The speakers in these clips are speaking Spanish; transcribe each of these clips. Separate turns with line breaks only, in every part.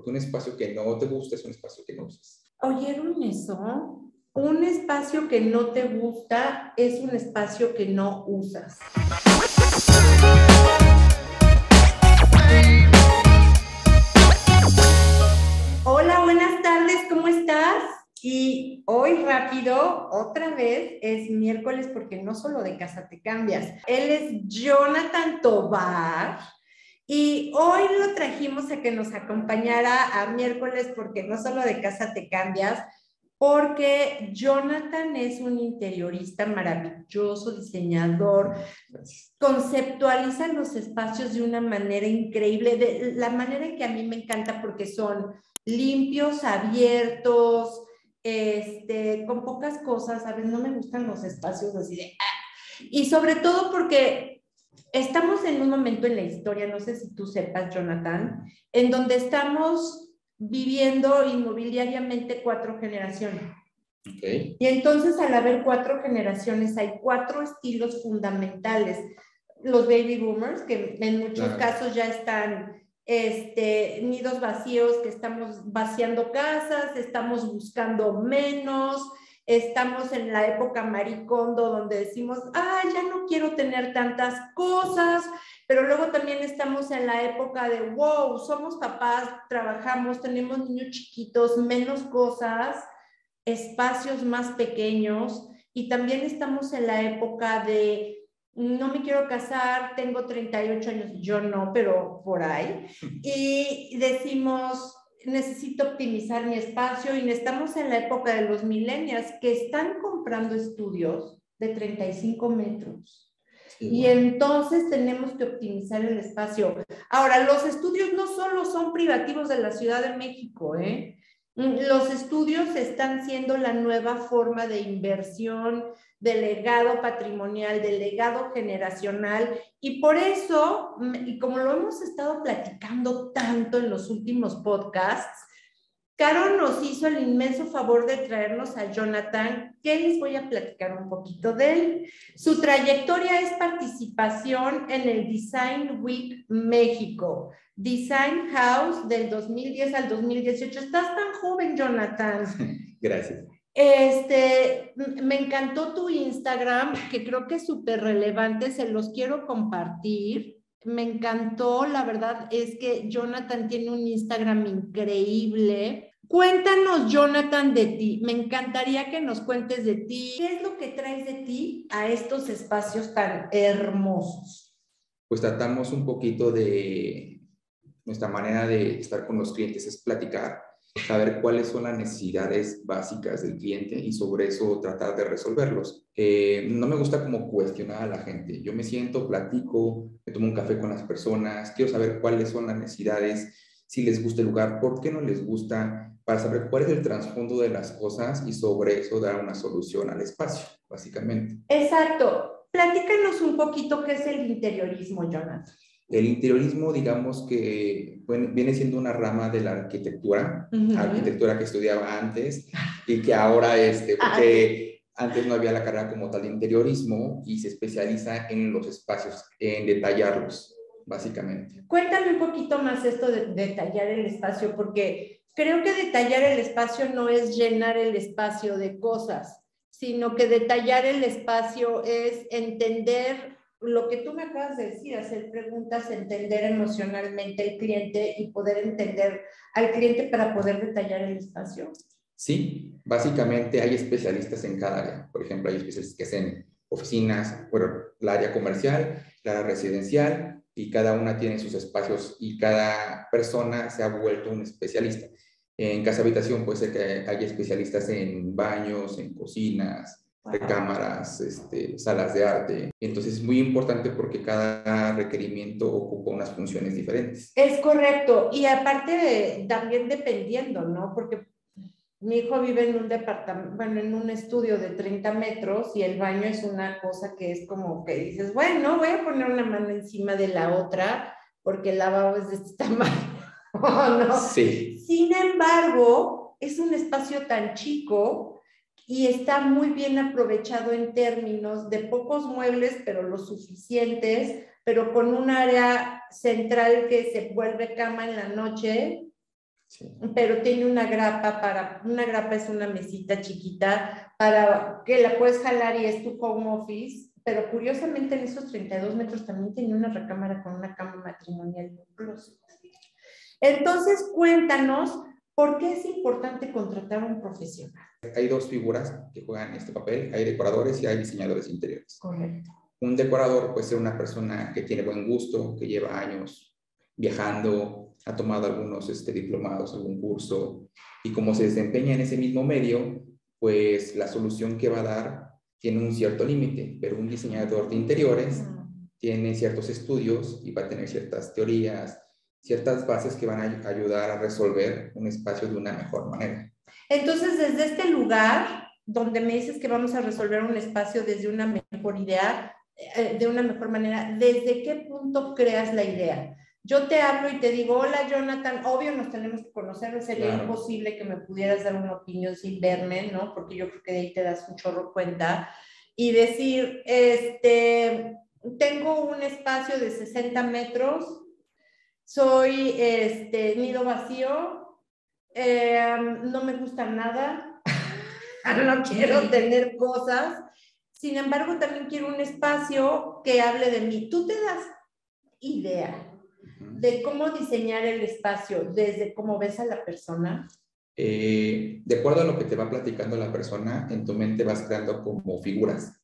porque un espacio que no te gusta es un espacio que no usas.
¿Oyeron eso? Un espacio que no te gusta es un espacio que no usas. Hola, buenas tardes, ¿cómo estás? Y hoy rápido, otra vez, es miércoles porque no solo de casa te cambias. Él es Jonathan Tobar. Y hoy lo trajimos a que nos acompañara a miércoles porque no solo de casa te cambias, porque Jonathan es un interiorista maravilloso, diseñador, conceptualiza los espacios de una manera increíble, de la manera que a mí me encanta porque son limpios, abiertos, este, con pocas cosas, veces no me gustan los espacios así de... Ah", y sobre todo porque estamos en un momento en la historia, no sé si tú sepas, Jonathan, en donde estamos viviendo inmobiliariamente cuatro generaciones. Y entonces al haber cuatro generaciones hay cuatro estilos fundamentales. Los baby boomers, que en muchos casos ya están este, nidos vacíos, que estamos vaciando casas, estamos buscando menos, estamos en la época maricondo donde decimos, ah, ya no quiero tener tantas cosas, pero luego también estamos en la época de, wow, somos papás, trabajamos, tenemos niños chiquitos, menos cosas, espacios más pequeños, y también estamos en la época de, no me quiero casar, tengo 38 años, yo no, pero por ahí, y decimos, necesito optimizar mi espacio y estamos en la época de los millennials que están comprando estudios de 35 metros. Y entonces tenemos que optimizar el espacio. Ahora, los estudios no solo son privativos de la Ciudad de México, ¿eh? Los estudios están siendo la nueva forma de inversión, de legado patrimonial, de legado generacional. Y por eso, y como lo hemos estado platicando tanto en los últimos podcasts, Caro nos hizo el inmenso favor de traernos a Jonathan, que les voy a platicar un poquito de él. Su trayectoria es participación en el Design Week México, Design House del 2010 al 2018. Estás tan joven, Jonathan.
Gracias.
Este, me encantó tu Instagram, que creo que es súper relevante, se los quiero compartir. Me encantó, la verdad es que Jonathan tiene un Instagram increíble Cuéntanos, Jonathan, de ti. Me encantaría que nos cuentes de ti. ¿Qué es lo que traes de ti a estos espacios tan hermosos?
Pues tratamos un poquito de nuestra manera de estar con los clientes, es platicar, saber cuáles son las necesidades básicas del cliente y sobre eso tratar de resolverlos. Eh, no me gusta como cuestionar a la gente. Yo me siento, platico, me tomo un café con las personas, quiero saber cuáles son las necesidades, si les gusta el lugar, por qué no les gusta, para saber cuál es el trasfondo de las cosas y sobre eso dar una solución al espacio, básicamente.
Exacto. Platícanos un poquito qué es el interiorismo, Jonathan.
El interiorismo, digamos que viene siendo una rama de la arquitectura, arquitectura que estudiaba antes y que ahora, este, porque antes no había la carrera como tal de interiorismo y se especializa en los espacios, en detallarlos, básicamente.
Cuéntame un poquito más esto de detallar el espacio, porque Creo que detallar el espacio no es llenar el espacio de cosas, sino que detallar el espacio es entender lo que tú me acabas de decir, hacer preguntas, entender emocionalmente al cliente y poder entender al cliente para poder detallar el espacio.
Sí, básicamente hay especialistas en cada área. Por ejemplo, hay especialistas que hacen oficinas, bueno, la área comercial, la área residencial, y cada una tiene sus espacios y cada persona se ha vuelto un especialista. En casa habitación puede ser que haya especialistas en baños, en cocinas, cámaras, este, salas de arte. Entonces es muy importante porque cada requerimiento ocupa unas funciones diferentes.
Es correcto. Y aparte también dependiendo, ¿no? Porque mi hijo vive en un departamento, bueno, en un estudio de 30 metros y el baño es una cosa que es como que dices, bueno, voy a poner una mano encima de la otra porque el lavabo es de este tamaño. no?
Sí.
Sin embargo, es un espacio tan chico y está muy bien aprovechado en términos de pocos muebles, pero lo suficientes, pero con un área central que se vuelve cama en la noche pero tiene una grapa para, una grapa es una mesita chiquita para que la puedes jalar y es tu home office, pero curiosamente en esos 32 metros también tiene una recámara con una cama matrimonial Entonces, cuéntanos, ¿por qué es importante contratar a un profesional?
Hay dos figuras que juegan este papel, hay decoradores y hay diseñadores interiores.
Correcto.
Un decorador puede ser una persona que tiene buen gusto, que lleva años viajando, ha tomado algunos este, diplomados, algún curso, y como se desempeña en ese mismo medio, pues la solución que va a dar tiene un cierto límite, pero un diseñador de interiores tiene ciertos estudios y va a tener ciertas teorías, ciertas bases que van a ayudar a resolver un espacio de una mejor manera.
Entonces, desde este lugar, donde me dices que vamos a resolver un espacio desde una mejor idea, eh, de una mejor manera, ¿desde qué punto creas la idea? Yo te hablo y te digo, hola Jonathan, obvio nos tenemos que conocer, sería imposible que me pudieras dar una opinión sin verme, ¿no? Porque yo creo que de ahí te das un chorro cuenta. Y decir, este, tengo un espacio de 60 metros, soy este, nido vacío, em, no me gusta nada, no quiero tener cosas, sin embargo también quiero un espacio que hable de mí. Tú te das idea de cómo diseñar el espacio desde cómo ves a la persona?
Eh, de acuerdo a lo que te va platicando la persona, en tu mente vas creando como figuras.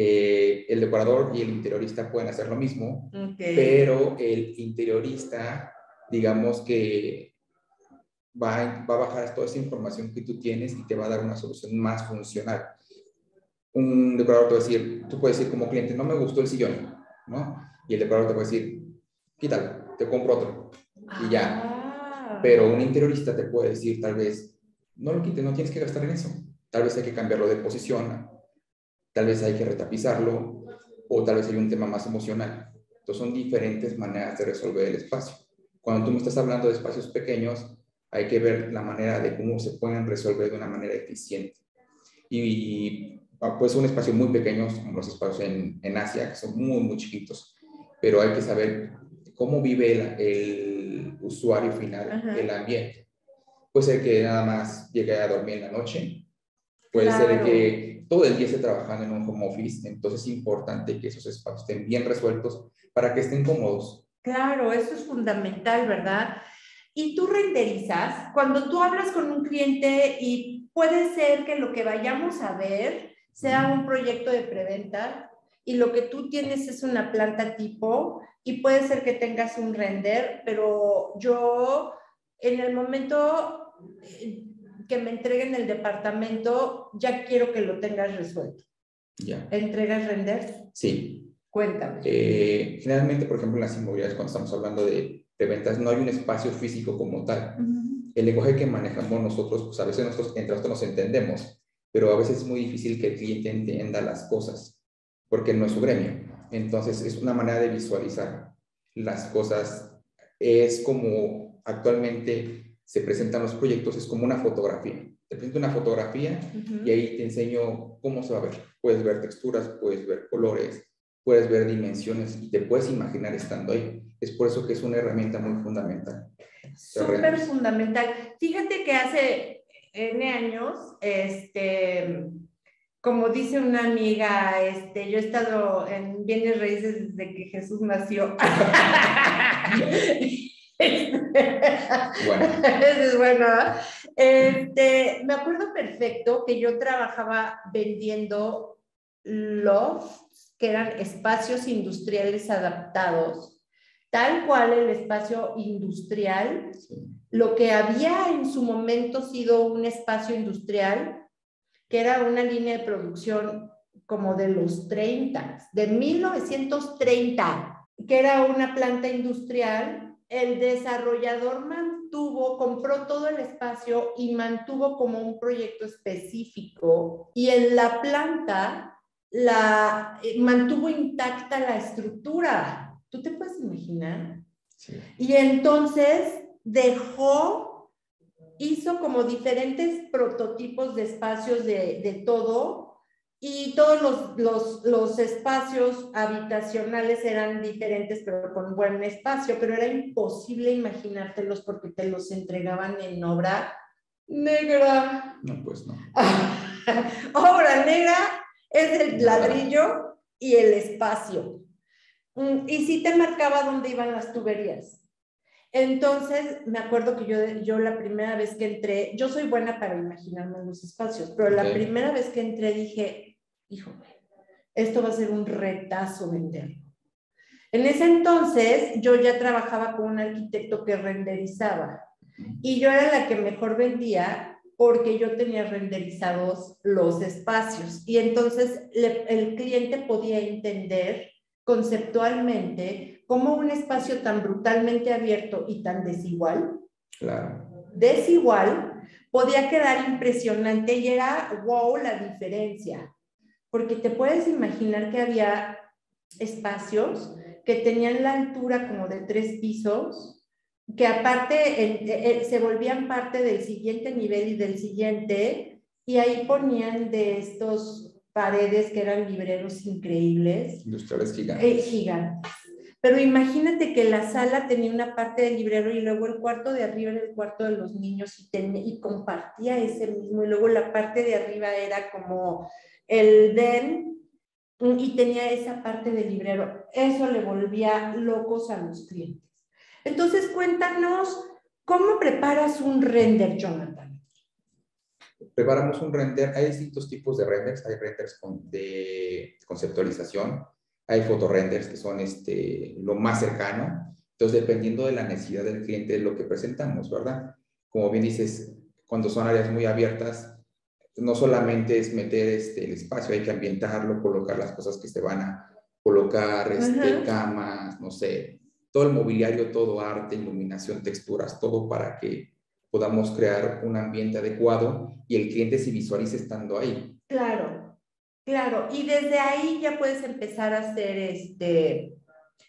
Eh, el decorador y el interiorista pueden hacer lo mismo, pero el interiorista, digamos que va, va a bajar toda esa información que tú tienes y te va a dar una solución más funcional. Un decorador te va a decir, tú puedes decir como cliente, no me gustó el sillón, ¿no? Y el decorador te a decir, quítalo, te compro otro. Y ya. Ah. Pero un interiorista te puede decir, tal vez, no lo quites, no tienes que gastar en eso. Tal vez hay que cambiarlo de posición, tal vez hay que retapizarlo, o tal vez hay un tema más emocional. Entonces son diferentes maneras de resolver el espacio. Cuando tú me estás hablando de espacios pequeños, hay que ver la manera de cómo se pueden resolver de una manera eficiente. Y, pues un espacio muy pequeño, como los espacios en, en Asia, que son muy, muy chiquitos, pero hay que saber cómo vive el, usuario final el ambiente. Puede ser que nada más llegue a dormir en la noche, puede ser que todo el día esté trabajando en un home office, entonces es importante que esos espacios estén bien resueltos para que estén cómodos.
Claro, eso es fundamental, ¿verdad? Y tú renderizas, cuando tú hablas con un cliente y puede ser que lo que vayamos a ver sea un proyecto de preventa y lo que tú tienes es una planta tipo y puede ser que tengas un render, pero yo en el momento eh, que me entreguen el departamento, ya quiero que lo tengas resuelto.
Ya.
¿Entregas render?
Sí.
Cuéntame.
Eh, generalmente, por ejemplo, en las inmobiliarias, cuando estamos hablando de, de ventas, no hay un espacio físico como tal. El lenguaje que manejamos nosotros, pues a veces nosotros entre nosotros nos entendemos, pero a veces es muy difícil que el cliente entienda las cosas, porque no es su gremio. Entonces, es una manera de visualizar las cosas. Es como actualmente se presentan los proyectos, es como una fotografía. Te presento una fotografía y ahí te enseño cómo se va a ver. Puedes ver texturas, puedes ver colores, puedes ver dimensiones y te puedes imaginar estando ahí. Es por eso que es una herramienta muy fundamental.
Súper fundamental. Fíjate que hace N años, este, como dice una amiga, este, yo he estado en bienes raíces desde que Jesús nació. bueno. Eso es bueno. Este, me acuerdo perfecto que yo trabajaba vendiendo lofts, que eran espacios industriales adaptados, tal cual el espacio industrial, lo que había en su momento sido un espacio industrial que era una línea de producción como de los 30, de 1930, que era una planta industrial, el desarrollador mantuvo, compró todo el espacio y mantuvo como un proyecto específico y en la planta la eh, mantuvo intacta la estructura. ¿Tú te puedes imaginar? Y entonces dejó hizo como diferentes prototipos de espacios de, todo y todos los, los, los, espacios habitacionales eran diferentes, pero con buen espacio, pero era imposible imaginártelos porque te los entregaban en obra negra.
No, pues no.
obra negra es el ladrillo y el espacio. Mm, y sí te marcaba dónde iban las tuberías. Entonces, me acuerdo que yo, yo la primera vez que entré, yo soy buena para imaginarme los espacios, pero la primera vez que entré dije, híjole, esto va a ser un retazo venderlo. En ese entonces, yo ya trabajaba con un arquitecto que renderizaba y yo era la que mejor vendía porque yo tenía renderizados los espacios. Y entonces el cliente podía entender conceptualmente cómo un espacio tan brutalmente abierto y tan desigual, desigual, podía quedar impresionante y era wow la diferencia, porque te puedes imaginar que había espacios que tenían la altura como de tres pisos, que aparte se volvían parte del siguiente nivel y del siguiente, y ahí ponían de estos paredes que eran libreros increíbles.
Industriales
gigantes. Eh, gigantes. Pero imagínate que la sala tenía una parte del librero y luego el cuarto de arriba era el cuarto de los niños y, y compartía ese mismo. Y luego la parte de arriba era como el den y tenía esa parte del librero. Eso le volvía locos a los clientes. Entonces, cuéntanos, ¿cómo preparas un render, Jonathan?
preparamos un render. Hay distintos tipos de renders. Hay renders de conceptualización, hay fotorenders que son este, lo más cercano. Entonces, dependiendo de la necesidad del cliente, es lo que presentamos, ¿verdad? Como bien dices, cuando son áreas muy abiertas, no solamente es meter este, el espacio, hay que ambientarlo, colocar las cosas que se van a colocar, este, camas, no sé, todo el mobiliario, todo arte, iluminación, texturas, todo para que podamos crear un ambiente adecuado y el cliente se visualice estando ahí.
Claro, claro. Y desde ahí ya puedes empezar a hacer este,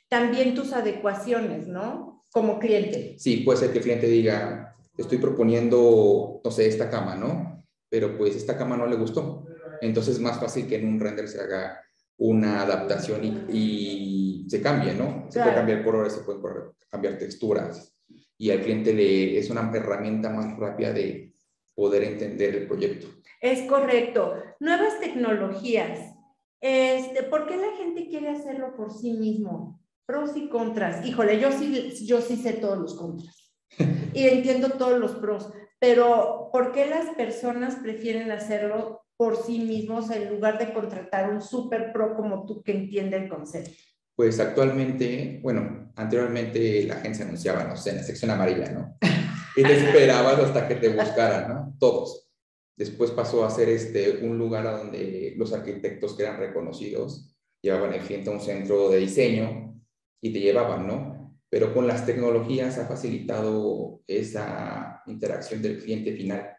también tus adecuaciones, ¿no? Como cliente.
Sí, puede ser que el cliente diga, estoy proponiendo, no sé, esta cama, ¿no? Pero pues esta cama no le gustó. Entonces es más fácil que en un render se haga una adaptación y, se cambie, ¿no? Se puede cambiar colores, se pueden cambiar texturas, y al cliente le, es una herramienta más rápida de poder entender el proyecto.
Es correcto. Nuevas tecnologías. Este, ¿Por qué la gente quiere hacerlo por sí mismo? Pros y contras. Híjole, yo sí, yo sí sé todos los contras y entiendo todos los pros, pero ¿por qué las personas prefieren hacerlo por sí mismos en lugar de contratar un super pro como tú que entiende el concepto?
Pues actualmente, bueno, anteriormente la agencia anunciaba, no sé, en la sección amarilla, ¿no? Y te esperabas hasta que te buscaran, ¿no? Todos. Después pasó a ser este, un lugar a donde los arquitectos que eran reconocidos llevaban el cliente a un centro de diseño y te llevaban, ¿no? Pero con las tecnologías ha facilitado esa interacción del cliente final.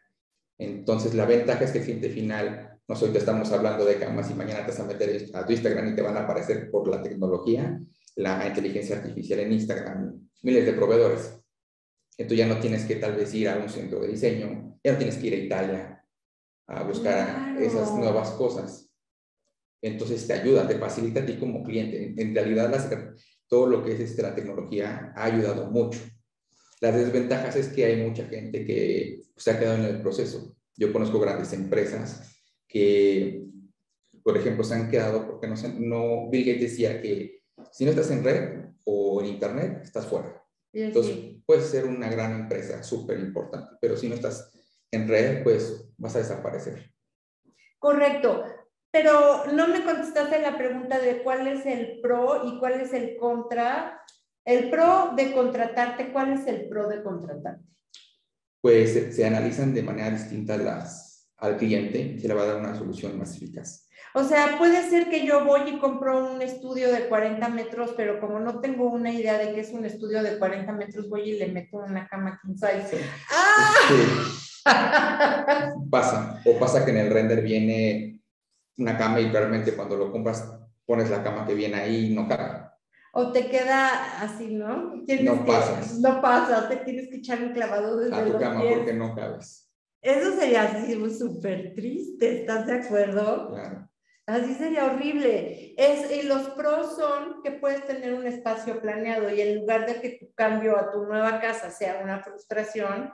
Entonces, la ventaja es que el cliente final nosotros estamos hablando de camas y mañana te vas a meter a tu Instagram y te van a aparecer por la tecnología, la inteligencia artificial en Instagram, miles de proveedores. Entonces ya no tienes que tal vez ir a un centro de diseño, ya no tienes que ir a Italia a buscar esas nuevas cosas. Entonces te ayuda, te facilita a ti como cliente. En realidad todo lo que es este, la tecnología ha ayudado mucho. Las desventajas es que hay mucha gente que se ha quedado en el proceso. Yo conozco grandes empresas que, por ejemplo, se han quedado porque no, no Bill Gates decía que si no estás en red o en internet, estás fuera. Entonces, puedes ser una gran empresa, súper importante, pero si no estás en red, pues vas a desaparecer.
Correcto, pero no me contestaste la pregunta de cuál es el pro y cuál es el contra. El pro de contratarte, ¿cuál es el pro de contratarte?
Pues se, se analizan de manera distinta las, al cliente se le va a dar una solución más eficaz.
O sea, puede ser que yo voy y compro un estudio de 40 metros, pero como no tengo una idea de qué es un estudio de 40 metros, voy y le meto una cama king size.
¡Ah! pasa. O pasa que en el render viene una cama y realmente cuando lo compras pones la cama que viene ahí y no cabe.
O te queda así, ¿no?
no pasas.
No pasas, te tienes que echar un clavado desde
A tu cama porque no cabes.
Eso sería así súper triste, ¿estás de acuerdo?
Claro.
Así sería horrible. Es, y los pros son que puedes tener un espacio planeado y en lugar de que tu cambio a tu nueva casa sea una frustración,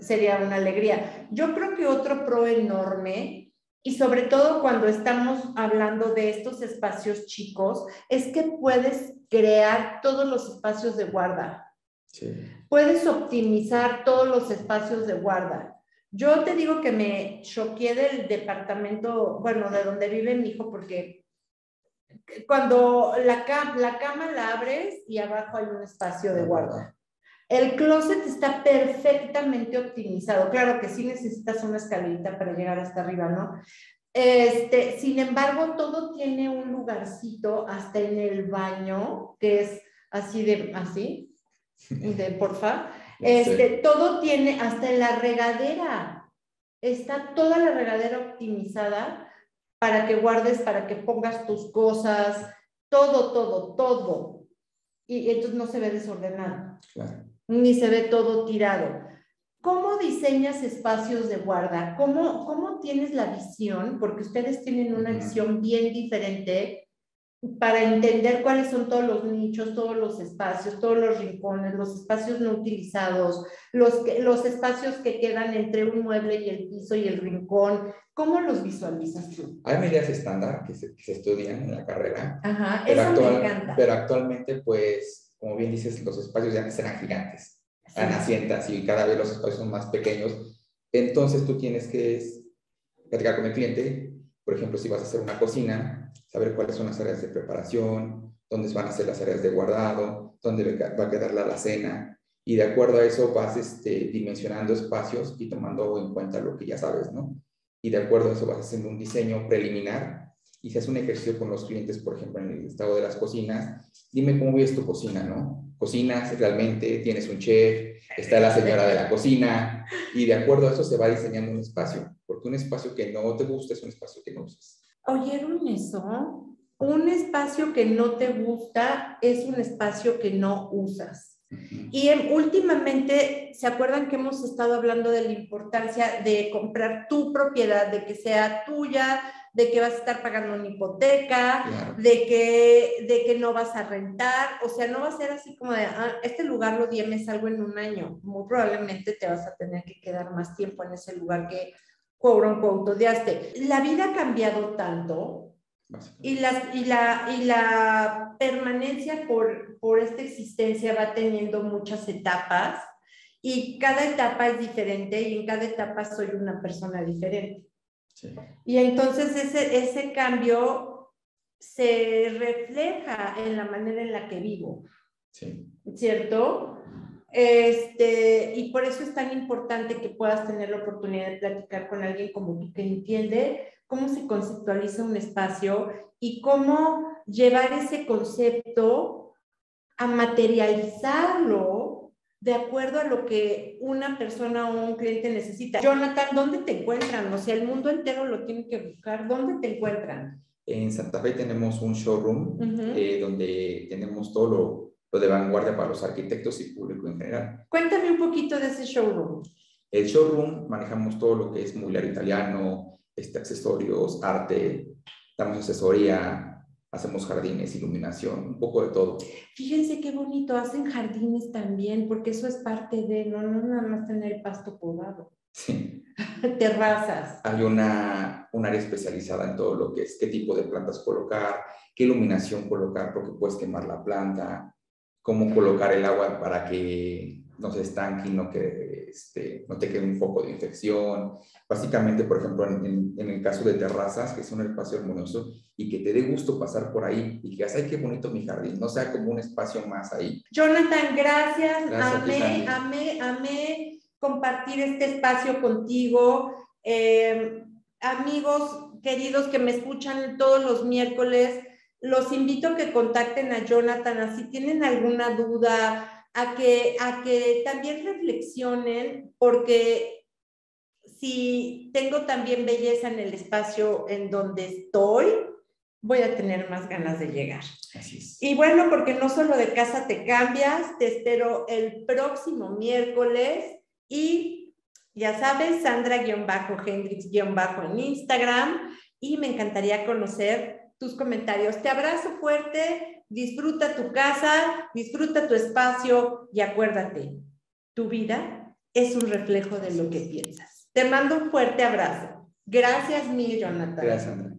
sería una alegría. Yo creo que otro pro enorme, y sobre todo cuando estamos hablando de estos espacios chicos, es que puedes crear todos los espacios de guarda. Puedes optimizar todos los espacios de guarda. Yo te digo que me choqué del departamento, bueno, de donde vive mi hijo, porque cuando la, la cama la abres y abajo hay un espacio de guarda. El closet está perfectamente optimizado. Claro que sí necesitas una escalerita para llegar hasta arriba, ¿no? Este, sin embargo, todo tiene un lugarcito hasta en el baño, que es así de, así, de porfa. Este, todo tiene, hasta en la regadera, está toda la regadera optimizada para que guardes, para que pongas tus cosas, todo, todo, todo. Y entonces no se ve desordenado, ni se ve todo tirado. ¿Cómo diseñas espacios de guarda? ¿Cómo, ¿Cómo tienes la visión? Porque ustedes tienen una visión bien diferente para entender cuáles son todos los nichos, todos los espacios, todos los rincones, los espacios no utilizados, los, los espacios que quedan entre un mueble y el piso y el rincón. ¿Cómo los visualizas tú?
Hay medidas estándar que se, estudian en la carrera.
Ajá, eso me encanta.
Pero actualmente, pues, como bien dices, los espacios ya no serán gigantes, están asientas y cada vez los espacios son más pequeños. Entonces tú tienes que platicar con el cliente, por ejemplo, si vas a hacer una cocina, saber cuáles son las áreas de preparación, dónde van a ser las áreas de guardado, dónde va a quedar la alacena, y de acuerdo a eso vas este, dimensionando espacios y tomando en cuenta lo que ya sabes, ¿no? Y de acuerdo a eso vas haciendo un diseño preliminar y si haces un ejercicio con los clientes, por ejemplo, en el estado de las cocinas, dime cómo ves tu cocina, ¿no? Cocinas realmente, tienes un chef, está la señora de la cocina y de acuerdo a eso se va diseñando un espacio, porque un espacio que no te gusta es un espacio que no usas.
¿Oyeron eso? Un espacio que no te gusta es un espacio que no usas. Y últimamente, ¿se acuerdan que hemos estado hablando de la importancia de comprar tu propiedad, de que sea tuya, de que vas a estar pagando una hipoteca, de, que, de que no vas a rentar? O sea, no va a ser así como de, ah, este lugar lo di, me salgo en un año. Muy probablemente te vas a tener que quedar más tiempo en ese lugar que la vida ha cambiado tanto y, la, y, la, y la permanencia por, por esta existencia va teniendo muchas etapas y cada etapa es diferente y en cada etapa soy una persona diferente. Y entonces ese, ese cambio se refleja en la manera en la que vivo. ¿Cierto? Este, y por eso es tan importante que puedas tener la oportunidad de platicar con alguien como tú que entiende cómo se conceptualiza un espacio y cómo llevar ese concepto a materializarlo de acuerdo a lo que una persona o un cliente necesita. Jonathan, ¿dónde te encuentran? O sea, el mundo entero lo tiene que buscar. ¿Dónde te encuentran?
En Santa Fe tenemos un showroom eh, donde tenemos todo lo de vanguardia para los arquitectos y público en general.
Cuéntame un poquito de ese showroom.
El showroom manejamos todo lo que es mobiliario italiano, este, accesorios, arte, damos asesoría, hacemos jardines, iluminación, un poco de todo.
Fíjense qué bonito, hacen jardines también, porque eso es parte de, no, no nada más tener pasto podado.
Sí.
Terrazas.
Hay una, un área especializada en todo lo que es qué tipo de plantas colocar, qué iluminación colocar, porque puedes quemar la planta, cómo colocar el agua para que no se estanque y no, que, este, no te quede un foco de infección. Básicamente, por ejemplo, en, en, el caso de terrazas, que son un espacio armonioso y que te dé gusto pasar por ahí y que digas, ay, qué bonito mi jardín, no sea como un espacio más ahí.
Jonathan, gracias. amé, amé, amé compartir este espacio contigo. Eh, amigos queridos que me escuchan todos los miércoles, los invito a que contacten a Jonathan, si tienen alguna duda, a que, a que también reflexionen, porque si tengo también belleza en el espacio en donde estoy, voy a tener más ganas de llegar.
Así es.
Y bueno, porque no solo de casa te cambias, te espero el próximo miércoles y ya sabes, Sandra-Hendrix- en Instagram y me encantaría conocer tus comentarios. Te abrazo fuerte, disfruta tu casa, disfruta tu espacio y acuérdate, tu vida es un reflejo de lo que piensas. Te mando un fuerte abrazo. Gracias, mi Jonathan.
Gracias, Andrea.